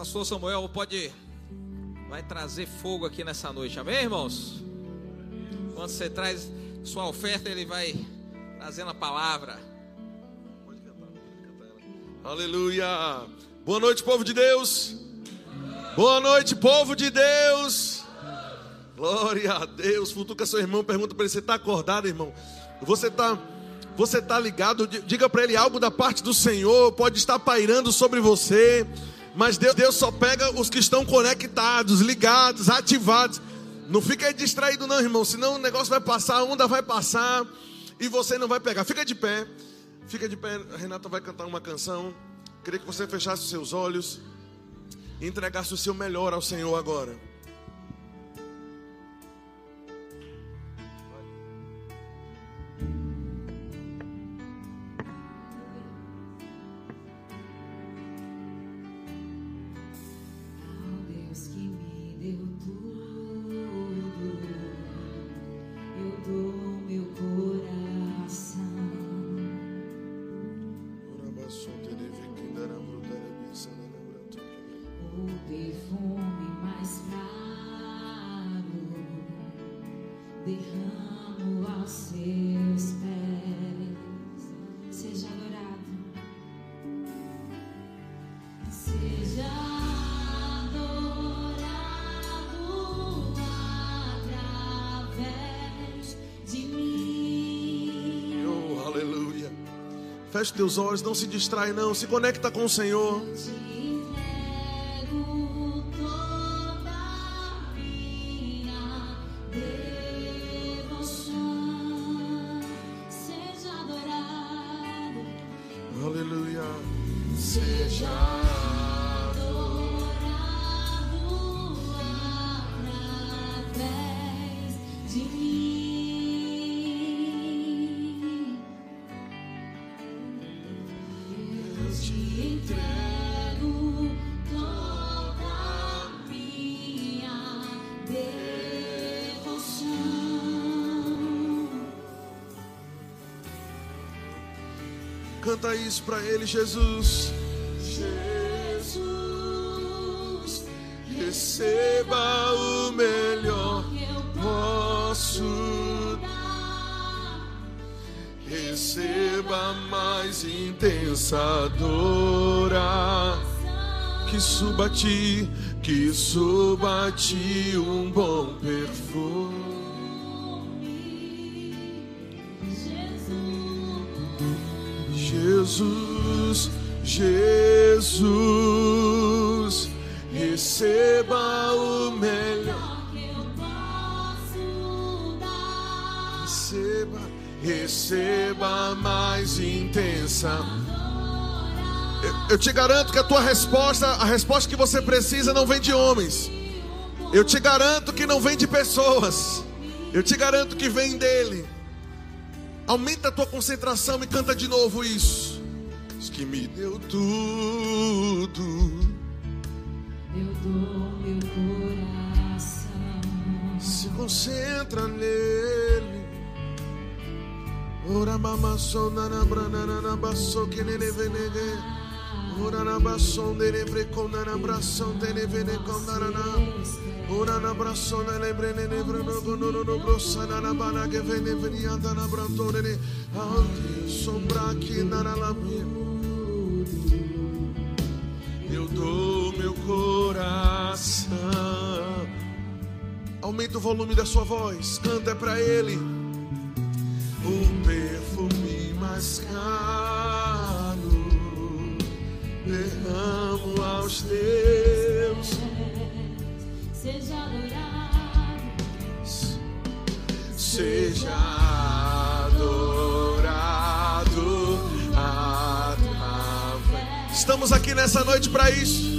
Pastor Samuel pode vai trazer fogo aqui nessa noite, amém, irmãos? Quando você traz sua oferta, ele vai trazendo a palavra. Pode cantar, pode cantar. Aleluia. Boa noite, povo de Deus. Boa noite, povo de Deus. Glória a Deus. Futuca seu irmão, pergunta para ele: você está acordado, irmão? Você está você tá ligado? Diga para ele algo da parte do Senhor. Pode estar pairando sobre você. Mas Deus, Deus só pega os que estão conectados, ligados, ativados. Não fica distraído, não, irmão. Senão o negócio vai passar, a onda vai passar e você não vai pegar. Fica de pé. Fica de pé. A Renata vai cantar uma canção. Queria que você fechasse os seus olhos e entregasse o seu melhor ao Senhor agora. Feche teus olhos, não se distrai, não. Se conecta com o Senhor. Canta isso para Ele, Jesus. Jesus, receba o melhor que eu posso dar. Receba mais intensa dor. Que suba a ti, que suba a ti um bom perfume. Jesus, Jesus, receba o melhor que eu posso dar. Receba, receba mais intensa. Eu, eu te garanto que a tua resposta, a resposta que você precisa, não vem de homens. Eu te garanto que não vem de pessoas. Eu te garanto que vem dele. Aumenta a tua concentração e canta de novo isso. Que me deu tudo. Eu dou meu coração. Se concentra nele. Ora mama sonda na branana na basso que nele venege. Ora na basson dele vrecon na abração dele vene com na Ora na braçona lebrene nevrano gonono no brossana na bana que vene venianda na brantone alti sombra aqui na meu coração. Aumenta o volume da sua voz, canta para ele. O perfume mais caro derramo aos teus seja adorado, seja adorado através. Estamos aqui nessa noite para isso.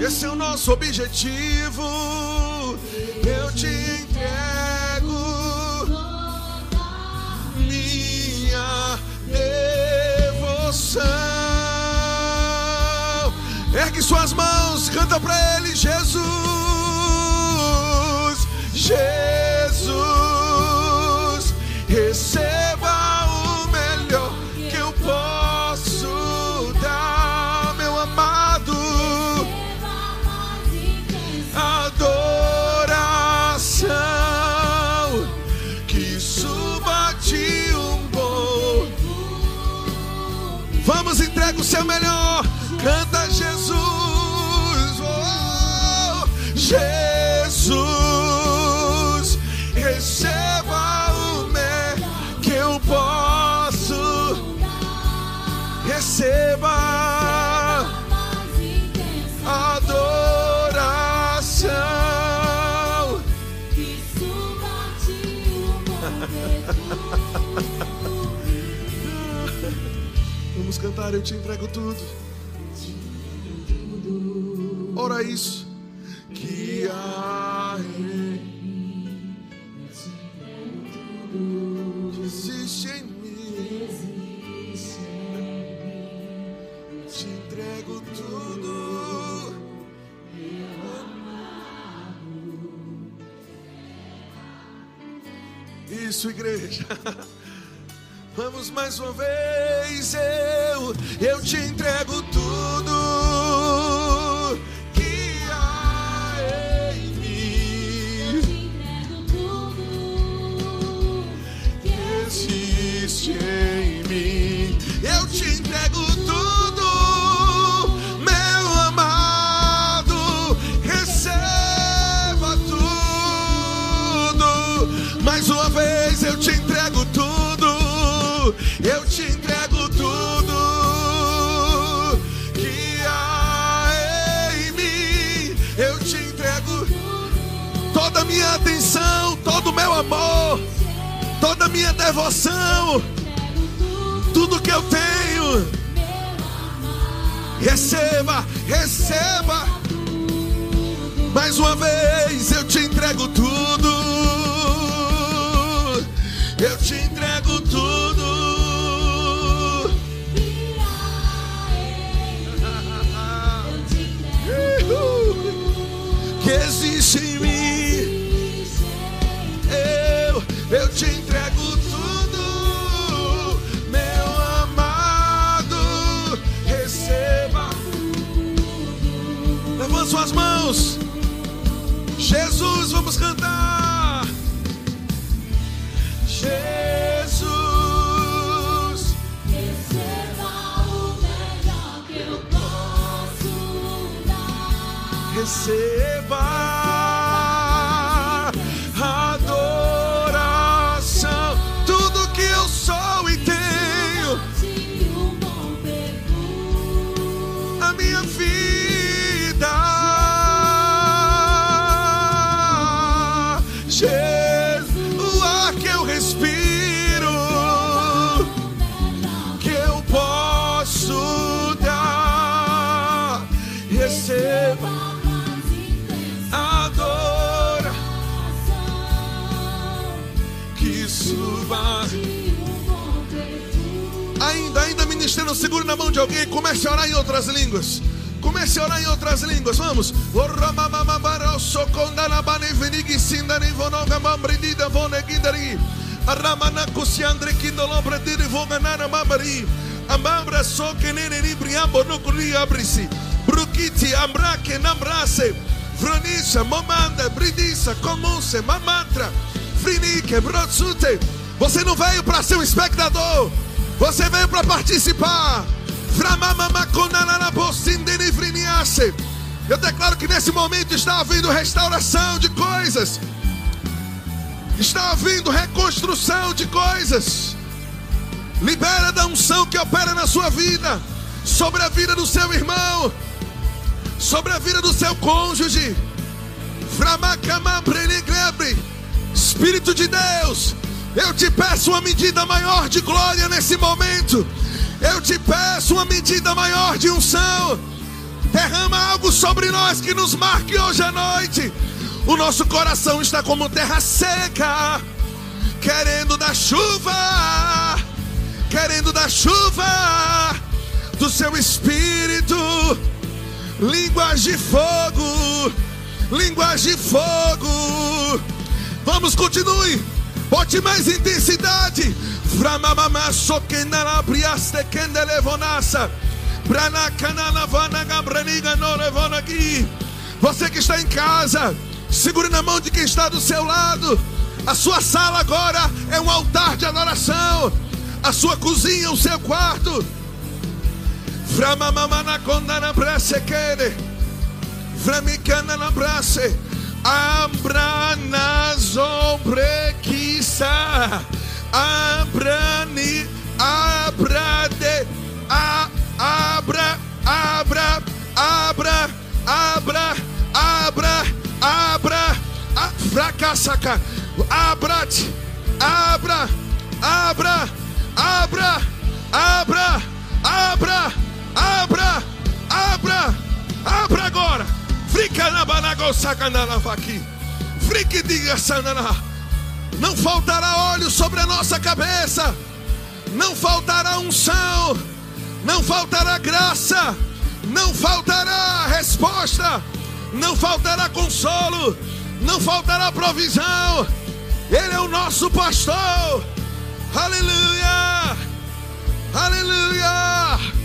Esse é o nosso objetivo. Eu te entrego minha devoção. Ergue suas mãos, canta para Ele, Jesus, Jesus, entrega cantar, eu te entrego tudo. Ora isso. Que há em mim. Existe em mim. Te entrego tudo. Isso, igreja. Vamos mais uma vez, eu, te entrego tudo amor, toda a minha devoção, tudo que eu tenho. Receba, receba. Mais uma vez eu te entrego tudo. Mãos. Jesus, vamos cantar. Jesus, receba o melhor que eu posso dar. receba receba, adora, que suba. Ainda, ainda ministrando, segure na mão de alguém. Comece a orar em outras línguas. Comece a orar em outras línguas. Vamos. Amambra so que no curia abrisi. Brukiti ambrake nambrase. Vronisha, momanda, bridissa, comunse, mamantra. Frinike, brotsute. Você não veio para ser um espectador. Você veio para participar. Eu declaro que nesse momento está havendo restauração de coisas. Está havendo reconstrução de coisas. Libera da unção que opera na sua vida, sobre a vida do seu irmão, sobre a vida do seu cônjuge. Espírito de Deus, eu te peço uma medida maior de glória nesse momento. Eu te peço uma medida maior de unção. Derrama algo sobre nós que nos marque hoje à noite. O nosso coração está como terra seca, querendo da chuva, querendo da chuva do seu espírito. Línguas de fogo, línguas de fogo. Vamos, continue. Bote mais intensidade. Briaste. Você que está em casa, segure na mão de quem está do seu lado. A sua sala agora é um altar de adoração. A sua cozinha, o seu quarto. Framamamana condana brasse quere. Framicana na brasse. Abra na zombrequissa. Abra ni. Abra de. A, abra. Abra. Abra. Abra. Abra. Abra. Fracassaca. Abra-te. Abra. Abra. Abra. Abra. Abra. Abra. Abra. Abra agora. Frica na banagosacanalava aqui. Frique diga sanana. Não faltará óleo sobre a nossa cabeça. Não faltará unção. Não faltará graça. Não faltará resposta. Não faltará consolo. Não faltará provisão. Ele é o nosso pastor. Aleluia. Aleluia.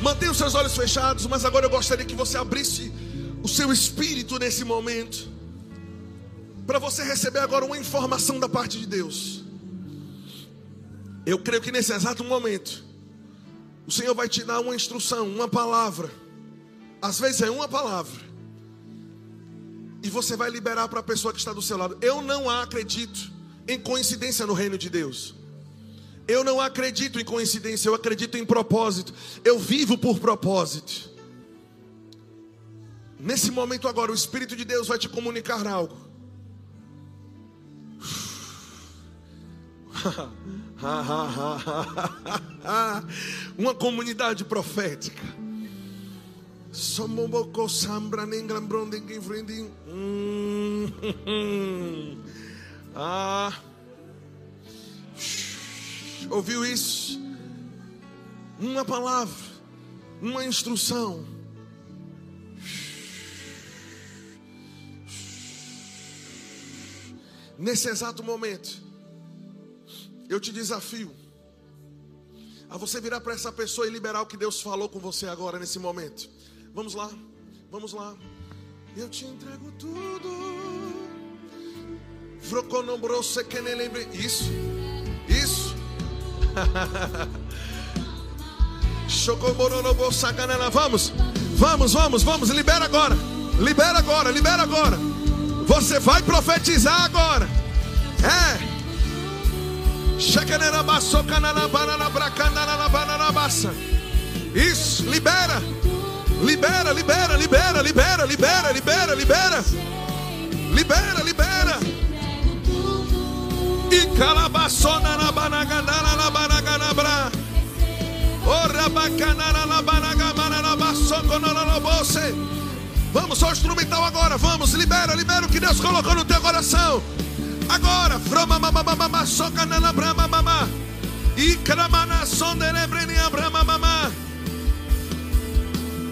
Mantenha os seus olhos fechados, mas agora eu gostaria que você abrisse o seu espírito nesse momento. Para você receber agora uma informação da parte de Deus. Eu creio que nesse exato momento, o Senhor vai te dar uma instrução, uma palavra. Às vezes é uma palavra. E você vai liberar para a pessoa que está do seu lado. Eu não acredito em coincidência no reino de Deus. Eu não acredito em coincidência, eu acredito em propósito. Eu vivo por propósito. Nesse momento agora, o Espírito de Deus vai te comunicar algo. Uma comunidade profética. Somoboko sambra nenglambron ninguém frendin. Hum. Ah. Ouviu isso? Uma palavra, uma instrução. Nesse exato momento, eu te desafio a você virar para essa pessoa e liberar o que Deus falou com você agora nesse momento. Vamos lá, vamos lá. Eu te entrego tudo. Froconombrose que nem lembre. Isso, isso. Chocomorolobosacanela. Vamos, vamos, vamos, vamos. Libera agora. Libera agora, libera agora. Você vai profetizar agora. É. Isso, libera. Libera, libera, libera, libera, libera, libera, libera. Libera, libera. E calabaçona na banagandana na banaganabra. Ora bacanana na banagamana na baçoco na bolsa. Vamos ao instrumental agora, vamos, libera, libera o que Deus colocou no teu coração. Agora, froma mamamama, soca na brama mamá. E cramana sonde lembreni abrama mamá.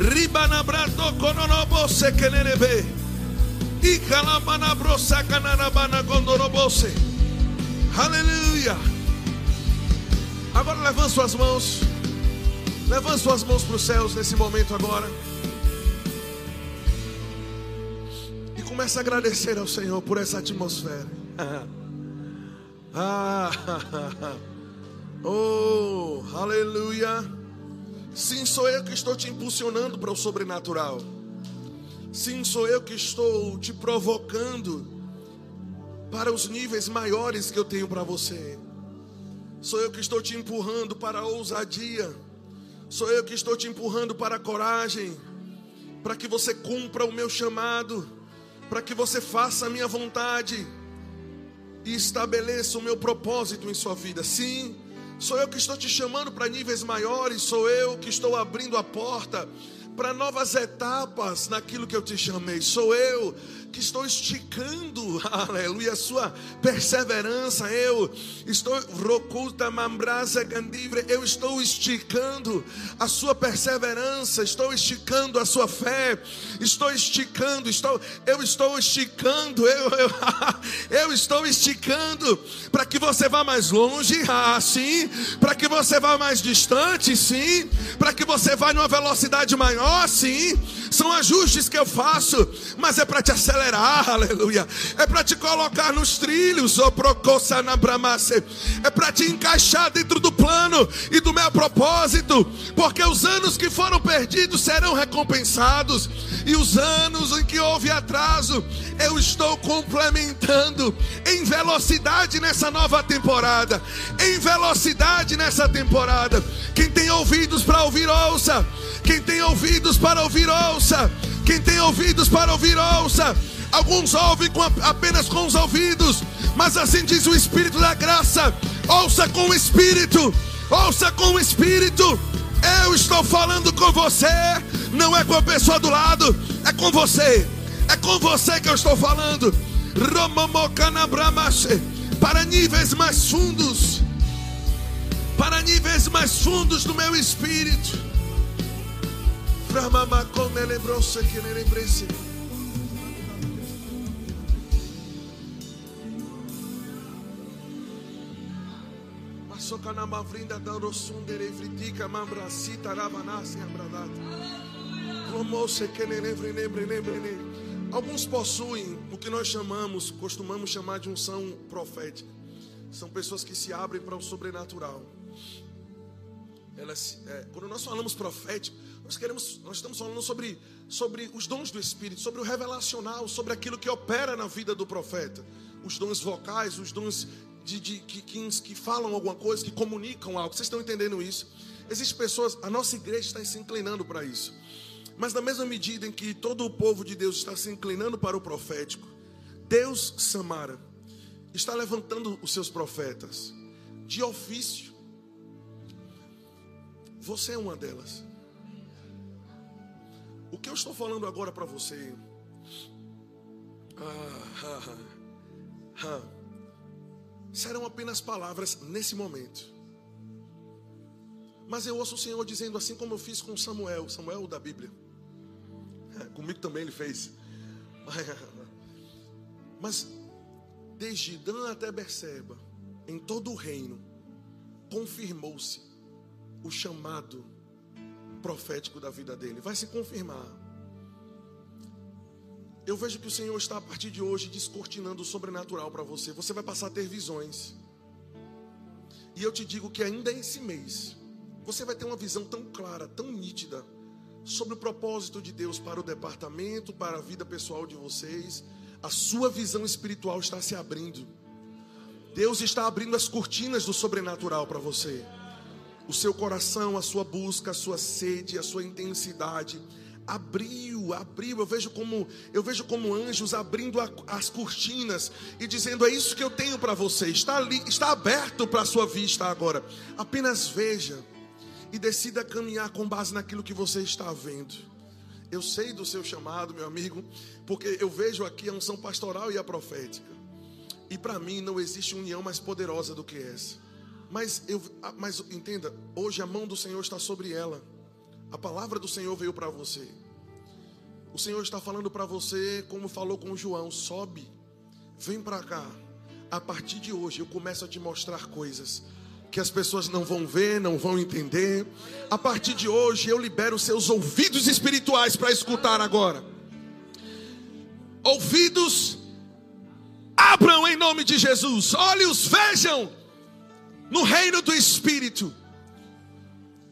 Ribanabanaganalalabassoconolobonobose. Roboconanabanagrambabramanaganalalaba. Ribanabradocononobose kenerebe. Icalamanabrosacananabanagondorobose. Aleluia. Agora levante suas mãos. Levante suas mãos para os céus nesse momento agora. E comece a agradecer ao Senhor por essa atmosfera. Ah, oh, aleluia. Sim, sou eu que estou te impulsionando para o sobrenatural. Sim, sou eu que estou te provocando para os níveis maiores que eu tenho para você. Sou eu que estou te empurrando para a ousadia. Sou eu que estou te empurrando para a coragem, para que você cumpra o meu chamado, para que você faça a minha vontade e estabeleça o meu propósito em sua vida. Sim, sou eu que estou te chamando para níveis maiores, sou eu que estou abrindo a porta para novas etapas naquilo que eu te chamei. Sou eu que estou esticando, aleluia, a sua perseverança. Eu estou roculta mambrasa eu estou esticando a sua perseverança, estou esticando a sua fé, estou esticando, estou, eu estou esticando, eu, eu, eu estou esticando para que você vá mais longe, ah, sim, para que você vá mais distante, sim, para que você vá numa velocidade maior, sim. São ajustes que eu faço, mas é para te acelerar, aleluia. É para te colocar nos trilhos, procossa na bramace. É para te encaixar dentro do plano e do meu propósito, porque os anos que foram perdidos serão recompensados, e os anos em que houve atraso, eu estou complementando em velocidade nessa nova temporada. Em velocidade nessa temporada. Quem tem ouvidos para ouvir, ouça. Quem tem ouvidos para ouvir, ouça. Quem tem ouvidos para ouvir, ouça. Alguns ouvem com apenas com os ouvidos, mas assim diz o Espírito da graça: ouça com o Espírito, ouça com o Espírito. Eu estou falando com você, não é com a pessoa do lado, é com você, é com você que eu estou falando. Para níveis mais fundos, para níveis mais fundos do meu espírito. Alguns possuem o que nós chamamos, costumamos chamar de unção profética. São pessoas que se abrem para o sobrenatural. Elas, é, quando nós falamos profético, nós queremos, nós estamos falando sobre, sobre os dons do Espírito, sobre o revelacional, sobre aquilo que opera na vida do profeta, os dons vocais, os dons de, de- que, que, que falam alguma coisa, que comunicam algo. Vocês estão entendendo isso? Existem pessoas, a nossa igreja está se inclinando para isso. Mas na mesma medida em que todo o povo de Deus está se inclinando para o profético, Deus, Samara, está levantando os seus profetas de ofício. Você é uma delas. O que eu estou falando agora para você ah, ah, ah, ah, serão apenas palavras nesse momento. Mas eu ouço o Senhor dizendo assim como eu fiz com Samuel, Samuel da Bíblia. É, Comigo também ele fez. Mas desde Dan até Berseba, em todo o reino, confirmou-se o chamado profético da vida dele. Vai se confirmar. Eu vejo que o Senhor está a partir de hoje descortinando o sobrenatural para você. Você vai passar a ter visões. E eu te digo que ainda esse mês, você vai ter uma visão tão clara, tão nítida sobre o propósito de Deus para o departamento, para a vida pessoal de vocês. A sua visão espiritual está se abrindo. Deus está abrindo as cortinas do sobrenatural para você. O seu coração, a sua busca, a sua sede, a sua intensidade abriu, abriu. Eu vejo como eu vejo como anjos abrindo a- as cortinas e dizendo: "É isso que eu tenho para você. Está ali, está aberto para a sua vista agora. Apenas veja e decida caminhar com base naquilo que você está vendo." Eu sei do seu chamado, meu amigo, porque eu vejo aqui a unção pastoral e a profética. E para mim não existe união mais poderosa do que essa. Mas eu, ah, mas entenda, hoje a mão do Senhor está sobre ela. A palavra do Senhor veio para você. O Senhor está falando para você, como falou com João: sobe, vem para cá. A partir de hoje eu começo a te mostrar coisas que as pessoas não vão ver, não vão entender. A partir de hoje eu libero seus ouvidos espirituais para escutar agora. Ouvidos abram em nome de Jesus. Olhos vejam no reino do Espírito.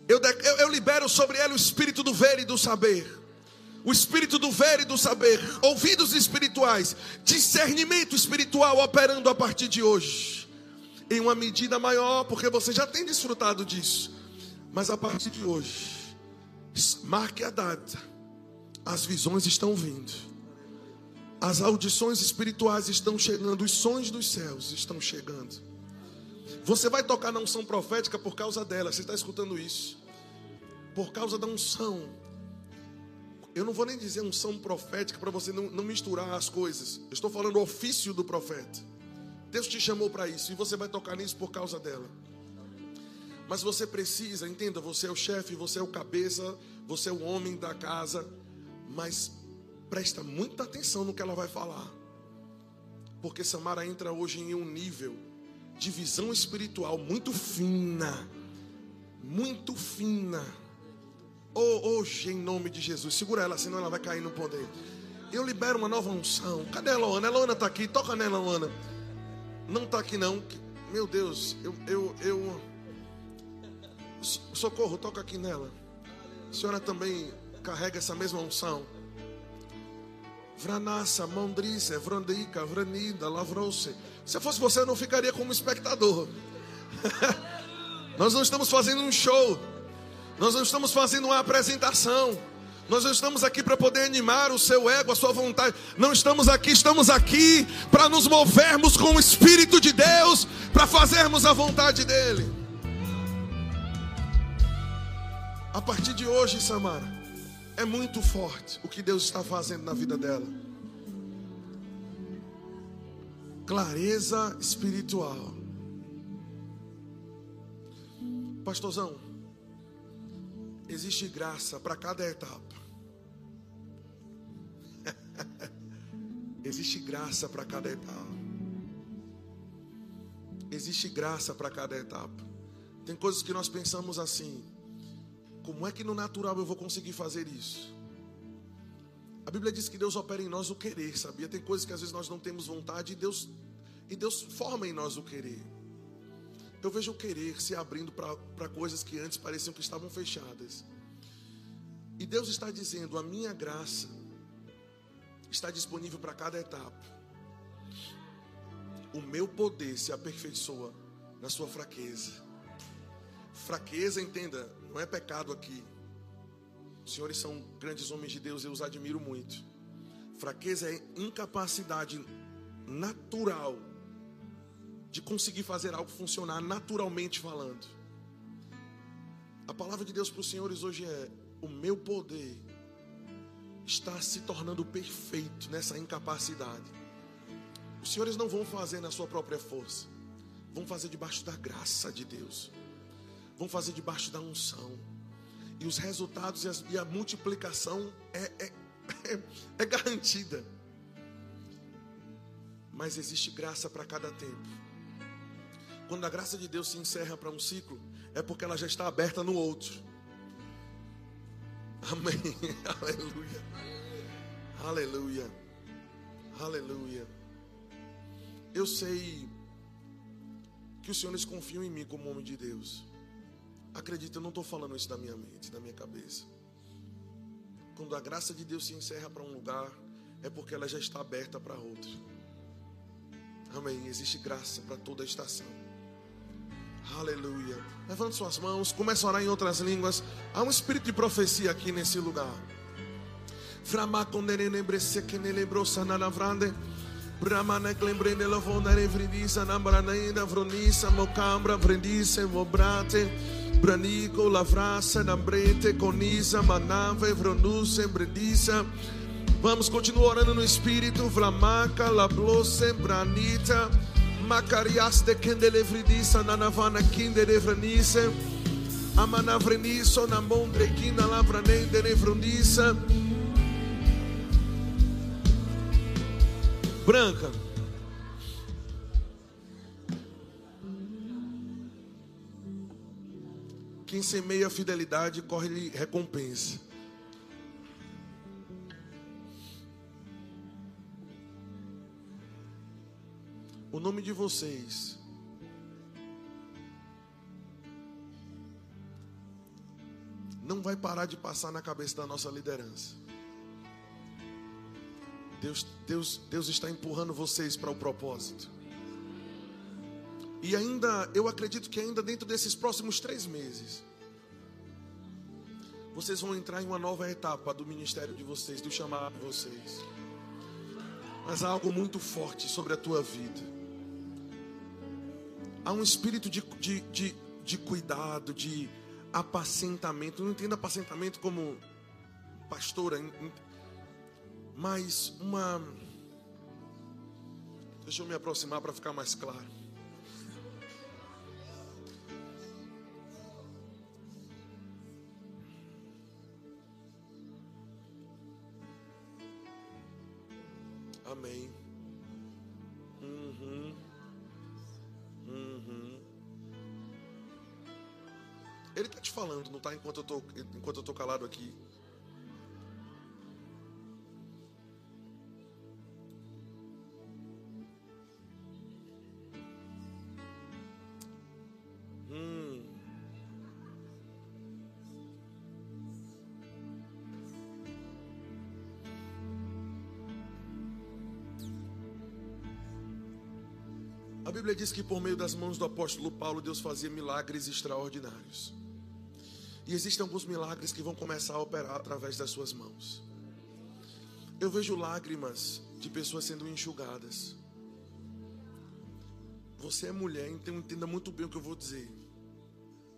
Eu, eu- eu libero sobre ela o espírito do ver e do saber. O espírito do ver e do saber. Ouvidos espirituais. Discernimento espiritual operando a partir de hoje. Em uma medida maior, porque você já tem desfrutado disso. Mas a partir de hoje, marque a data. As visões estão vindo. As audições espirituais estão chegando. Os sonhos dos céus estão chegando. Você vai tocar na unção profética por causa dela. Você está escutando isso? Por causa da unção. Eu não vou nem dizer unção profética para você não, não misturar as coisas. Eu estou falando ofício do profeta. Deus te chamou para isso e você vai tocar nisso por causa dela. Mas você precisa, entenda, você é o chefe, você é o cabeça, você é o homem da casa, mas presta muita atenção no que ela vai falar. Porque Samara entra hoje em um nível de visão espiritual muito fina. Muito fina. Oh, hoje, em nome de Jesus. Segura ela, senão ela vai cair no poder. Eu libero uma nova unção. Cadê a Loana? A Loana está aqui. Toca nela, Loana. Não está aqui, não. Meu Deus, eu, eu, eu. Socorro, toca aqui nela. A senhora também carrega essa mesma unção. Vranassa, Mondrice, Vrandica, Vranida, Lavrose. Se fosse você, eu não ficaria como espectador. Nós não estamos fazendo um show. Nós não estamos fazendo uma apresentação. Nós não estamos aqui para poder animar o seu ego, a sua vontade. Não estamos aqui, estamos aqui para nos movermos com o Espírito de Deus, para fazermos a vontade dEle. A partir de hoje, Samara, é muito forte o que Deus está fazendo na vida dela. Clareza espiritual. Pastorzão, existe graça para cada etapa. existe graça para cada etapa. Existe graça para cada etapa. Tem coisas que nós pensamos assim: como é que no natural eu vou conseguir fazer isso? A Bíblia diz que Deus opera em nós o querer, sabia? Tem coisas que às vezes nós não temos vontade e Deus, e Deus forma em nós o querer. Eu vejo o querer se abrindo para coisas que antes pareciam que estavam fechadas. E Deus está dizendo: a minha graça está disponível para cada etapa. O meu poder se aperfeiçoa na sua fraqueza. Fraqueza, entenda, não é pecado aqui. Os senhores são grandes homens de Deus, eu os admiro muito. Fraqueza é incapacidade natural de conseguir fazer algo funcionar naturalmente falando. A palavra de Deus para os senhores hoje é: o meu poder está se tornando perfeito nessa incapacidade. Os senhores não vão fazer na sua própria força, vão fazer debaixo da graça de Deus, vão fazer debaixo da unção, e os resultados e, as, e a multiplicação é, é, é, é garantida. Mas existe graça para cada tempo. Quando a graça de Deus se encerra para um ciclo, é porque ela já está aberta no outro. Amém. Aleluia. Aleluia. Aleluia. Eu sei que os senhores confiam em mim como homem de Deus. Acredita, eu não estou falando isso da minha mente, da minha cabeça. Quando a graça de Deus se encerra para um lugar, é porque ela já está aberta para outro. Amém. Existe graça para toda a estação. Aleluia. Levante suas mãos, comece a orar em outras línguas. Há um espírito de profecia aqui nesse lugar. Brahmana lembrende la vonda revrindisa nambranaina vronisa mocambra branico lavrasa nambrete conisa manava vronuse brindisa Vamos continuar orando no espírito Vlamaca lablose branita Macariaste kendelevridisa nanavana kindelevranise Amanavreniso namondre kina lavranende nevrundisa branca. Quem semeia fidelidade corre recompensa. O nome de vocês não vai parar de passar na cabeça da nossa liderança. Deus, Deus, Deus está empurrando vocês para o propósito. E ainda, eu acredito que ainda dentro desses próximos três meses, vocês vão entrar em uma nova etapa do ministério de vocês, do chamado de vocês. Mas há algo muito forte sobre a tua vida. Há um espírito de, de, de, de cuidado, de apacentamento. Não entenda apacentamento como pastora, mas uma. Deixa eu me aproximar para ficar mais claro. Falando, não tá enquanto eu tô, enquanto eu tô calado aqui. Hum. A Bíblia diz que por meio das mãos do apóstolo Paulo, Deus fazia milagres extraordinários. E existem alguns milagres que vão começar a operar através das suas mãos. Eu vejo lágrimas de pessoas sendo enxugadas. Você é mulher, então entenda muito bem o que eu vou dizer.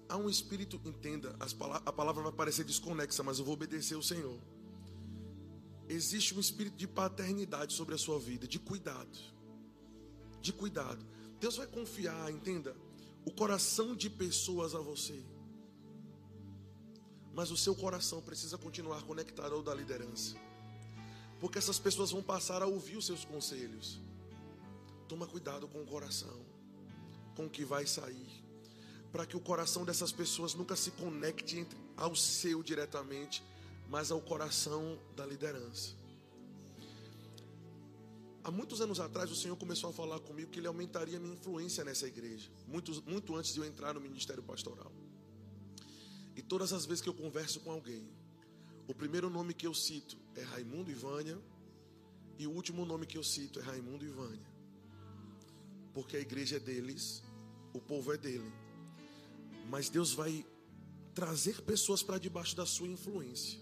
Há um espírito, entenda, as pala- a palavra vai parecer desconexa, mas eu vou obedecer ao Senhor. Existe um espírito de paternidade sobre a sua vida, de cuidado. De cuidado. Deus vai confiar, entenda, o coração de pessoas a você. Mas o seu coração precisa continuar conectado ao da liderança. Porque essas pessoas vão passar a ouvir os seus conselhos. Toma cuidado com o coração, com o que vai sair, para que o coração dessas pessoas nunca se conecte entre, ao seu diretamente, mas ao coração da liderança. Há muitos anos atrás, o Senhor começou a falar comigo que Ele aumentaria minha influência nessa igreja, muito, muito antes de eu entrar no ministério pastoral. E todas as vezes que eu converso com alguém, o primeiro nome que eu cito é Raimundo e Vânia, e o último nome que eu cito é Raimundo e Vânia. Porque a igreja é deles, o povo é dele. Mas Deus vai trazer pessoas para debaixo da sua influência.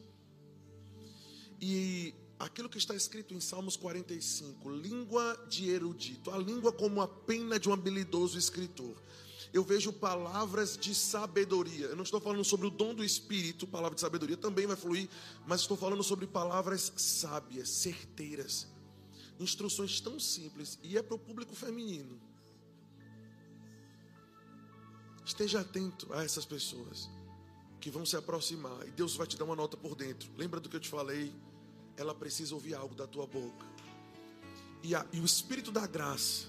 E aquilo que está escrito em Salmos 45, língua de erudito, a língua como a pena de um habilidoso escritor. Eu vejo palavras de sabedoria. Eu não estou falando sobre o dom do Espírito, palavra de sabedoria também vai fluir, mas estou falando sobre palavras sábias, certeiras, instruções tão simples, e é para o público feminino. Esteja atento a essas pessoas que vão se aproximar e Deus vai te dar uma nota por dentro. Lembra do que eu te falei? Ela precisa ouvir algo da tua boca. E, a- e o Espírito da graça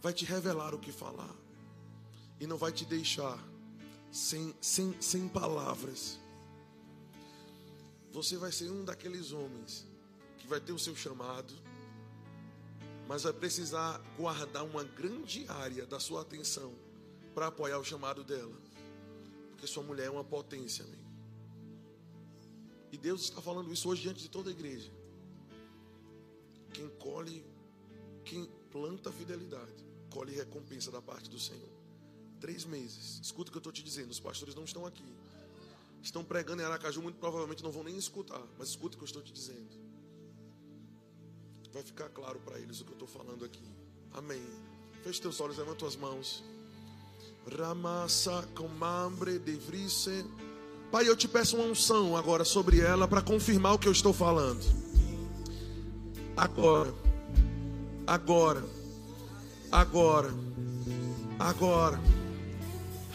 vai te revelar o que falar. E não vai te deixar sem, sem, sem palavras. Você vai ser um daqueles homens que vai ter o seu chamado, mas vai precisar guardar uma grande área da sua atenção para apoiar o chamado dela. Porque sua mulher é uma potência, amigo. E Deus está falando isso hoje diante de toda a igreja. Quem colhe, quem planta fidelidade, colhe recompensa da parte do Senhor. Três meses. Escuta o que eu estou te dizendo. Os pastores não estão aqui. Estão pregando em Aracaju, muito provavelmente não vão nem escutar. Mas escuta o que eu estou te dizendo. Vai ficar claro para eles o que eu estou falando aqui. Amém. Feche teus olhos, levanta tuas mãos. Ramassa comambre de vrise. Pai, eu te peço uma unção agora sobre ela para confirmar o que eu estou falando. Agora. Agora. Agora. Agora.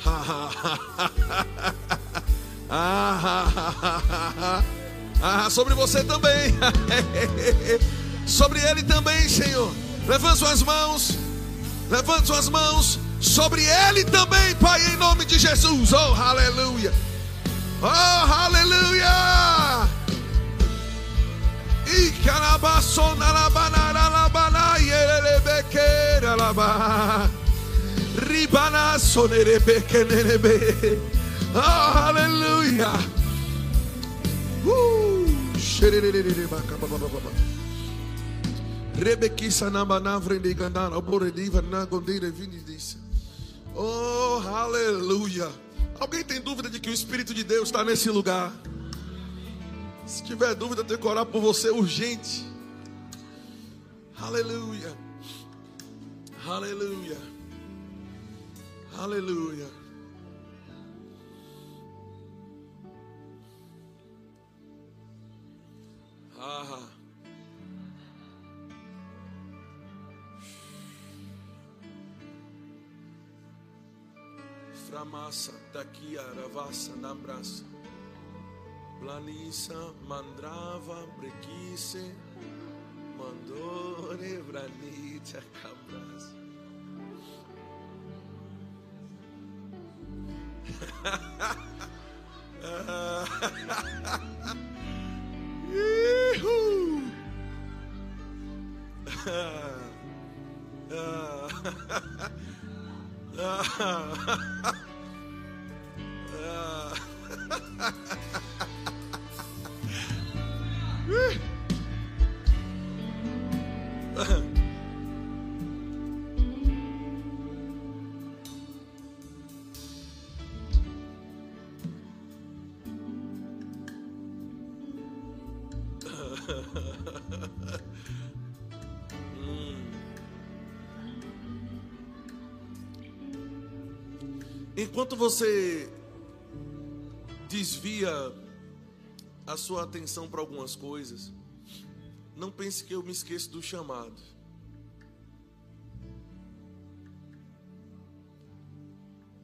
Ah, sobre você também. sobre ele também, Senhor. Levante suas mãos. Levante suas mãos. Sobre ele também, Pai, em nome de Jesus. Oh, aleluia. Oh, aleluia. Oh, aleluia. Uh. Oh, aleluia. Alguém tem dúvida de que o Espírito de Deus está nesse lugar? Se tiver dúvida, tem que orar por você urgente. Aleluia. Aleluia. Aleluia. Ah. Framassa, taquia, ravassa, nambrassa. Planissa, mandrava, brequice, mandore, branite, acabou. uh, uh-huh Enquanto você desvia a sua atenção para algumas coisas, não pense que eu me esqueço do chamado.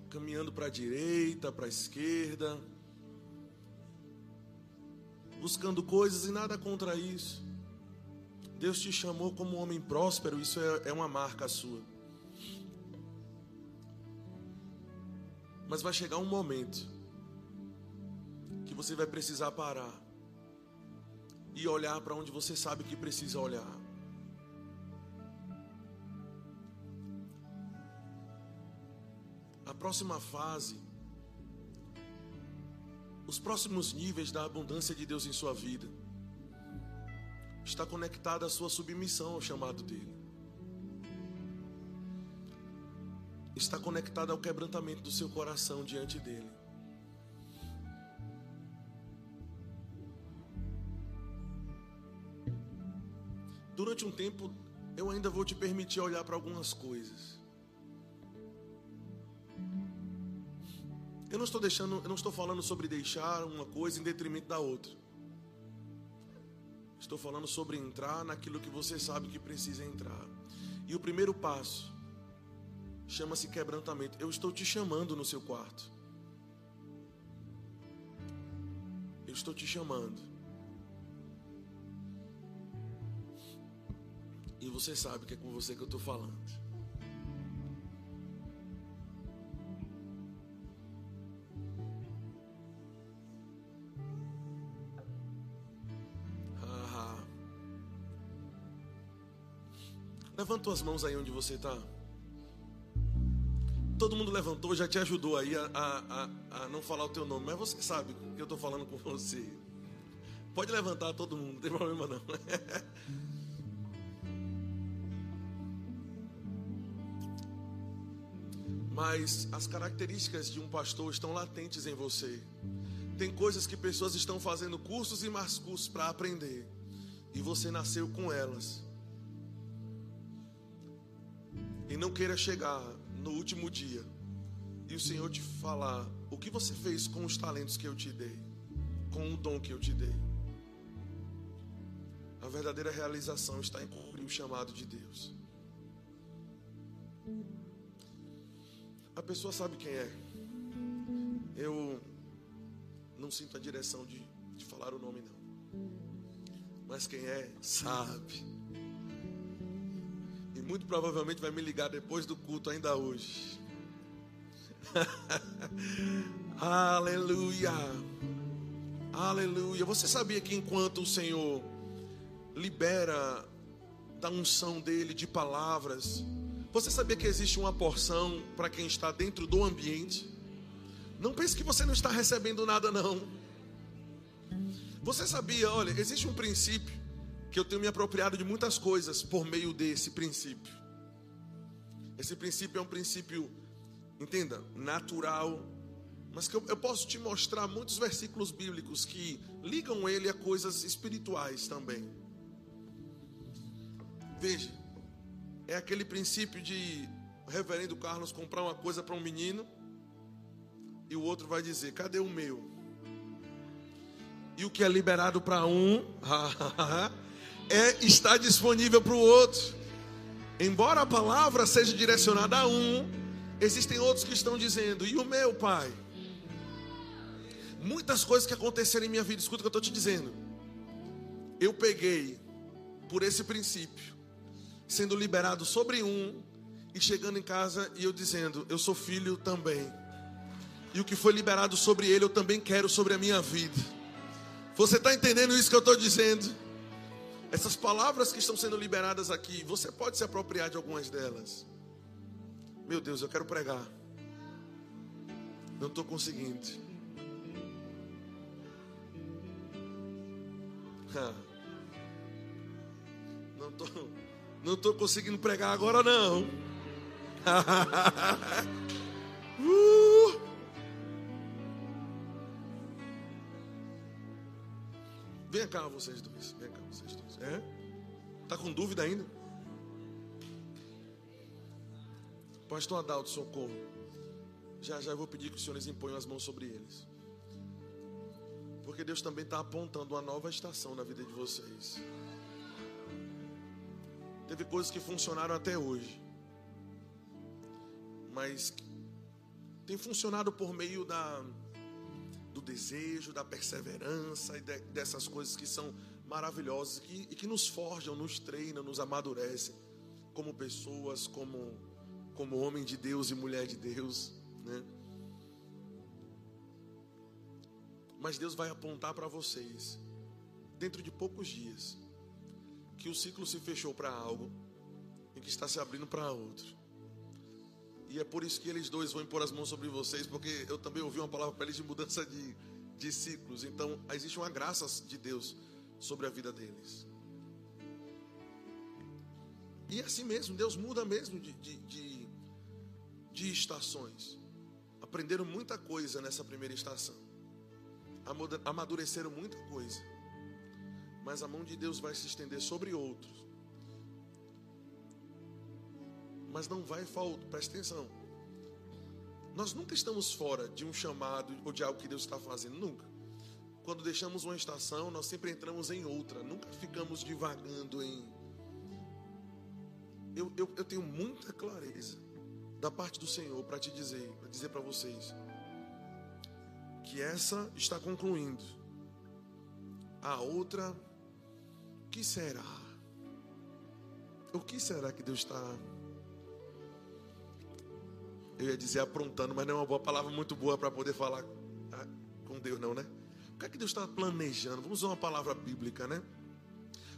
Caminhando para a direita, para a esquerda, buscando coisas e nada contra isso. Deus te chamou como um homem próspero, isso é, é uma marca sua. Mas vai chegar um momento que você vai precisar parar e olhar para onde você sabe que precisa olhar. A próxima fase, os próximos níveis da abundância de Deus em sua vida, está conectada à sua submissão ao chamado dele. Está conectada ao quebrantamento do seu coração diante dele. Durante um tempo, eu ainda vou te permitir olhar para algumas coisas. Eu não estou deixando, eu não estou falando sobre deixar uma coisa em detrimento da outra. Estou falando sobre entrar naquilo que você sabe que precisa entrar. E o primeiro passo chama-se quebrantamento. Eu estou te chamando no seu quarto. Eu estou te chamando. E você sabe que é com você que eu estou falando. Levanta as mãos aí onde você está. Todo mundo levantou, já te ajudou aí a, a, a, a não falar o teu nome, mas você sabe que eu estou falando com você. Pode levantar todo mundo, não tem problema não. Mas as características de um pastor estão latentes em você. Tem coisas que pessoas estão fazendo cursos e mais cursos para aprender. E você nasceu com elas. E não queira chegar no último dia e o Senhor te falar o que você fez com os talentos que eu te dei, com o dom que eu te dei. A verdadeira realização está em cumprir o chamado de Deus. A pessoa sabe quem é. Eu não sinto a direção de, de falar o nome, não. Mas quem é, sabe. E muito provavelmente vai me ligar depois do culto, ainda hoje. Aleluia. Aleluia. Você sabia que enquanto o Senhor libera da unção dele de palavras, você sabia que existe uma porção para quem está dentro do ambiente? Não pense que você não está recebendo nada, não. Você sabia, olha, existe um princípio que eu tenho me apropriado de muitas coisas por meio desse princípio. Esse princípio é um princípio, entenda, natural, mas que eu, eu posso te mostrar muitos versículos bíblicos que ligam ele a coisas espirituais também. Veja, é aquele princípio de o reverendo Carlos comprar uma coisa para um menino e o outro vai dizer: cadê o meu? E o que é liberado para um é está disponível para o outro. Embora a palavra seja direcionada a um, Existem outros que estão dizendo, e o meu pai? Muitas coisas que aconteceram em minha vida, escuta o que eu estou te dizendo. Eu peguei por esse princípio, sendo liberado sobre um, e chegando em casa e eu dizendo, eu sou filho também. E o que foi liberado sobre ele, eu também quero sobre a minha vida. Você está entendendo isso que eu estou dizendo? Essas palavras que estão sendo liberadas aqui, você pode se apropriar de algumas delas. Meu Deus, eu quero pregar. Não estou conseguindo. Não estou não tô conseguindo pregar agora não. Uh. Vem cá vocês dois. Vem cá vocês dois. É? Tá com dúvida ainda? Pastor Adalto, socorro. Já já eu vou pedir que os senhores imponham as mãos sobre eles. Porque Deus também está apontando uma nova estação na vida de vocês. Teve coisas que funcionaram até hoje. Mas tem funcionado por meio da, do desejo, da perseverança e de, dessas coisas que são maravilhosas e que, e que nos forjam, nos treinam, nos amadurecem como pessoas, como, como homem de Deus e mulher de Deus, né? Mas Deus vai apontar para vocês, dentro de poucos dias, que o ciclo se fechou para algo e que está se abrindo para outro. E é por isso que eles dois vão impor as mãos sobre vocês, porque eu também ouvi uma palavra para eles de mudança de, de ciclos. Então, existe uma graça de Deus sobre a vida deles. E é assim mesmo, Deus muda mesmo de, de, de, de estações. Aprenderam muita coisa nessa primeira estação. Amadureceram muita coisa. Mas a mão de Deus vai se estender sobre outros. Mas não vai faltar, presta atenção. Nós nunca estamos fora de um chamado ou de algo que Deus está fazendo, nunca. Quando deixamos uma estação, nós sempre entramos em outra, nunca ficamos divagando em. Eu, eu, eu tenho muita clareza da parte do Senhor para te dizer, para dizer para vocês, que essa está concluindo. A outra, que será? O que será que Deus está eu ia dizer aprontando, mas não é uma boa palavra muito boa para poder falar ah, com Deus, não, né? O que é que Deus está planejando? Vamos usar uma palavra bíblica, né?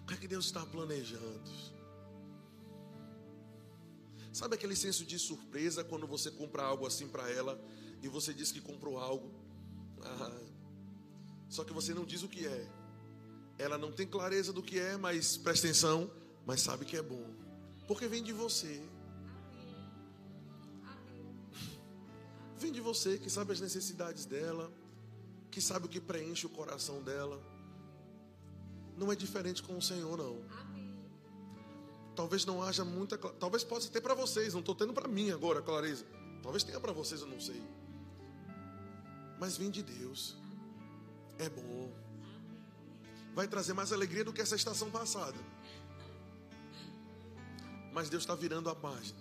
O que é que Deus está planejando? Sabe aquele senso de surpresa quando você compra algo assim para ela e você diz que comprou algo, ah, só que você não diz o que é. Ela não tem clareza do que é, mas presta atenção, mas sabe que é bom, porque vem de você. Vem de você que sabe as necessidades dela, que sabe o que preenche o coração dela. Não é diferente com o Senhor, não. Talvez não haja muita, talvez possa ter para vocês, não estou tendo para mim agora, clareza. Talvez tenha para vocês, eu não sei. Mas vem de Deus. É bom. Vai trazer mais alegria do que essa estação passada. Mas Deus está virando a página.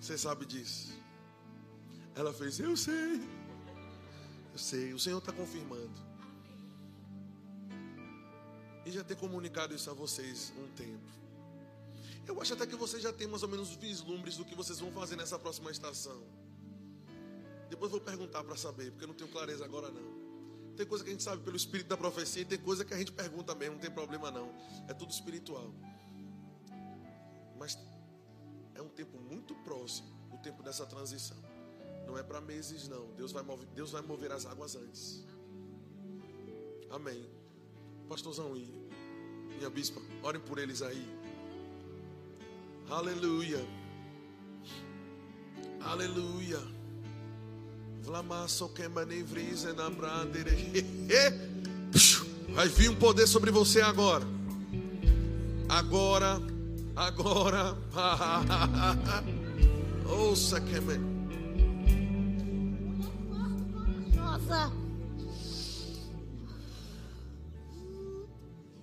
Você sabe disso. Ela fez, eu sei. Eu sei, o Senhor está confirmando. E já ter comunicado isso a vocês um tempo. Eu acho até que vocês já têm mais ou menos vislumbres do que vocês vão fazer nessa próxima estação. Depois vou perguntar para saber, porque eu não tenho clareza agora não. Tem coisa que a gente sabe pelo espírito da profecia e tem coisa que a gente pergunta mesmo, não tem problema não. É tudo espiritual. Mas é um tempo muito próximo, o tempo dessa transição. Não é para meses, não. Deus vai, mover, Deus vai mover as águas antes. Amém. Pastorzão e minha bispa, orem por eles aí. Aleluia. Aleluia. Vlamasso vrisa na bradere. Vai vir um poder sobre você agora. Agora, agora. Ouça que Nossa!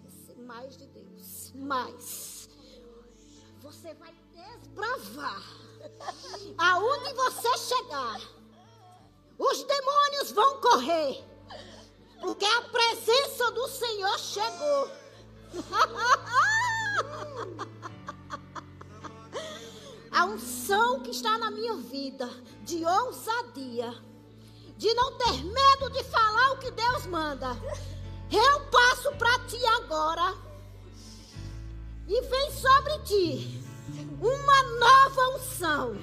Esse mais de Deus. Mais. você vai desbravar. Aonde você chegar, os demônios vão correr. Porque a presença do Senhor chegou. A unção que está na minha vida de ousadia, de não ter medo de falar o que Deus manda. Eu passo para ti agora e vem sobre ti uma nova unção,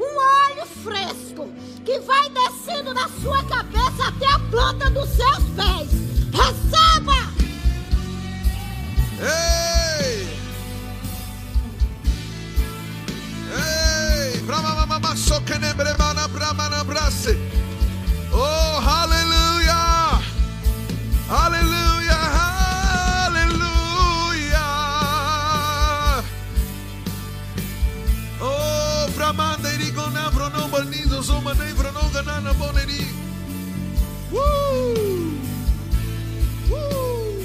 um óleo fresco que vai descendo da sua cabeça até a planta dos seus pés. Receba! Ei! Ei! Brama mama masokene bremana bramana brase. Banizo zoma nei brono ganana boneri. Uh! Uh!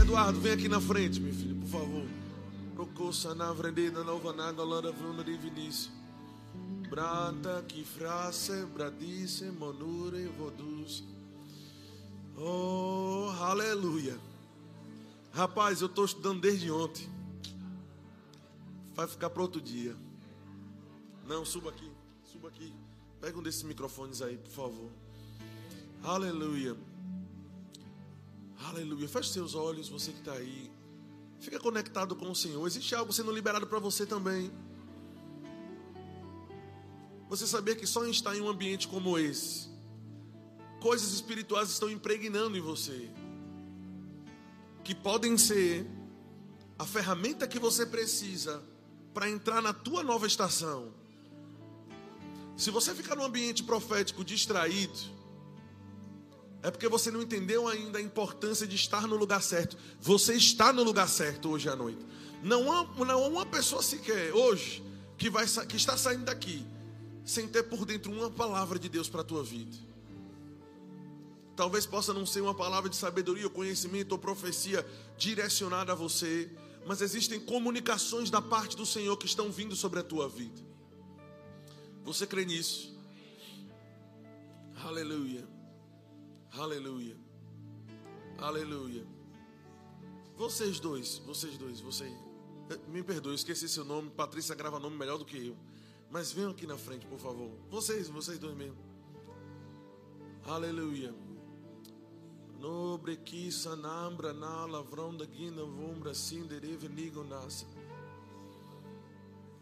Eduardo, vem aqui na frente, meu filho, por favor. Procossa na vrendida nova nada landa vruna de Vinícius. Branta que frase, bradice, monure, voduz. Oh, aleluia. Rapaz, eu estou estudando desde ontem. Vai ficar para outro dia. Não, suba aqui, suba aqui. Pega um desses microfones aí, por favor. Aleluia. Aleluia. Feche seus olhos, você que está aí. Fica conectado com o Senhor. Existe algo sendo liberado para você também. Você sabia que só estar em um ambiente como esse, coisas espirituais estão impregnando em você, que podem ser a ferramenta que você precisa para entrar na tua nova estação. Se você ficar num ambiente profético distraído, é porque você não entendeu ainda a importância de estar no lugar certo. Você está no lugar certo hoje à noite. Não há, não há uma pessoa sequer hoje que, vai, que está saindo daqui sem ter por dentro uma palavra de Deus para a tua vida. Talvez possa não ser uma palavra de sabedoria, ou conhecimento ou profecia direcionada a você, mas existem comunicações da parte do Senhor que estão vindo sobre a tua vida. Você crê nisso? Aleluia. Aleluia. Aleluia. Vocês dois, vocês dois, você. eh, Me perdoe, esqueci seu nome. Patrícia grava nome melhor do que eu. Mas venham aqui na frente, por favor. Vocês, vocês dois mesmo. Aleluia. Nobre que sanambra na lavrão da guina vombra sindere venigo nasce.